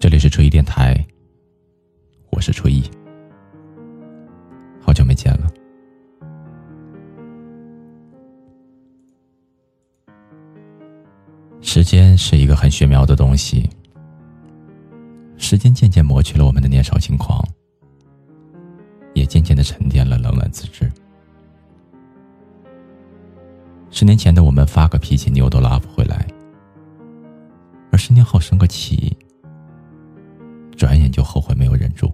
这里是初一电台，我是初一，好久没见了。时间是一个很玄妙的东西，时间渐渐磨去了我们的年少轻狂，也渐渐的沉淀了冷暖自知。十年前的我们发个脾气，牛都拉不回来；而十年后生个气，转眼就后悔没有忍住。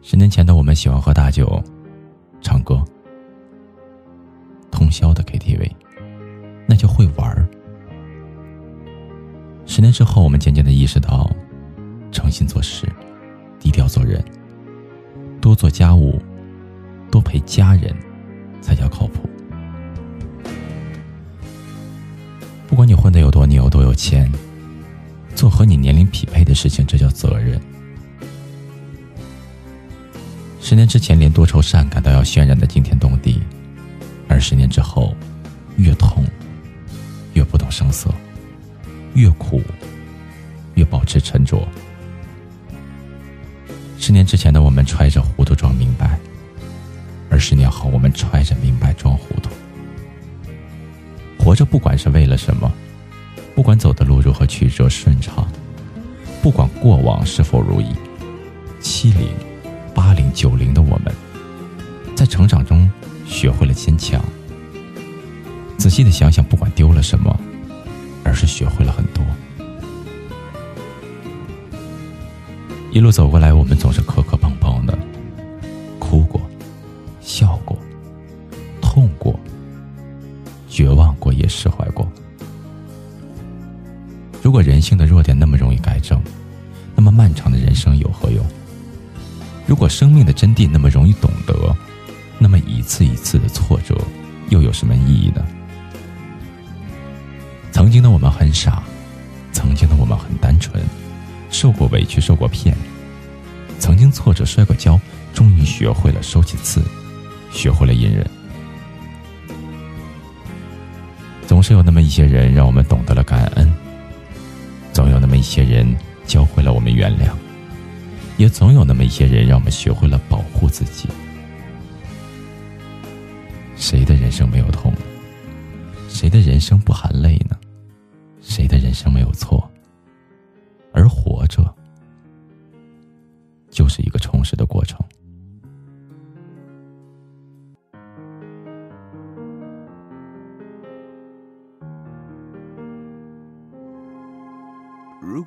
十年前的我们喜欢喝大酒、唱歌、通宵的 KTV，那就会玩儿。十年之后，我们渐渐的意识到，诚心做事，低调做人，多做家务，多陪家人。才叫靠谱。不管你混得有多牛、多有钱，做和你年龄匹配的事情，这叫责任。十年之前，连多愁善感都要渲染的惊天动地，而十年之后，越痛越不动声色，越苦越保持沉着。十年之前的我们，揣着糊涂装明白。而十年后，我们揣着明白装糊涂，活着不管是为了什么，不管走的路如何曲折顺畅，不管过往是否如意，七零、八零、九零的我们，在成长中学会了坚强。仔细的想想，不管丢了什么，而是学会了很多。一路走过来，我们总是磕磕人性的弱点那么容易改正，那么漫长的人生有何用？如果生命的真谛那么容易懂得，那么一次一次的挫折又有什么意义呢？曾经的我们很傻，曾经的我们很单纯，受过委屈，受过骗，曾经挫折，摔过跤，终于学会了收起刺。学会了隐忍，总是有那么一些人让我们懂得了感恩，那么一些人教会了我们原谅，也总有那么一些人让我们学会了保护自己。谁的人生没有痛？谁的人生不含泪呢？谁的人生没有错？而活着，就是一个充实的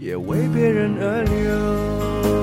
也为别人而流。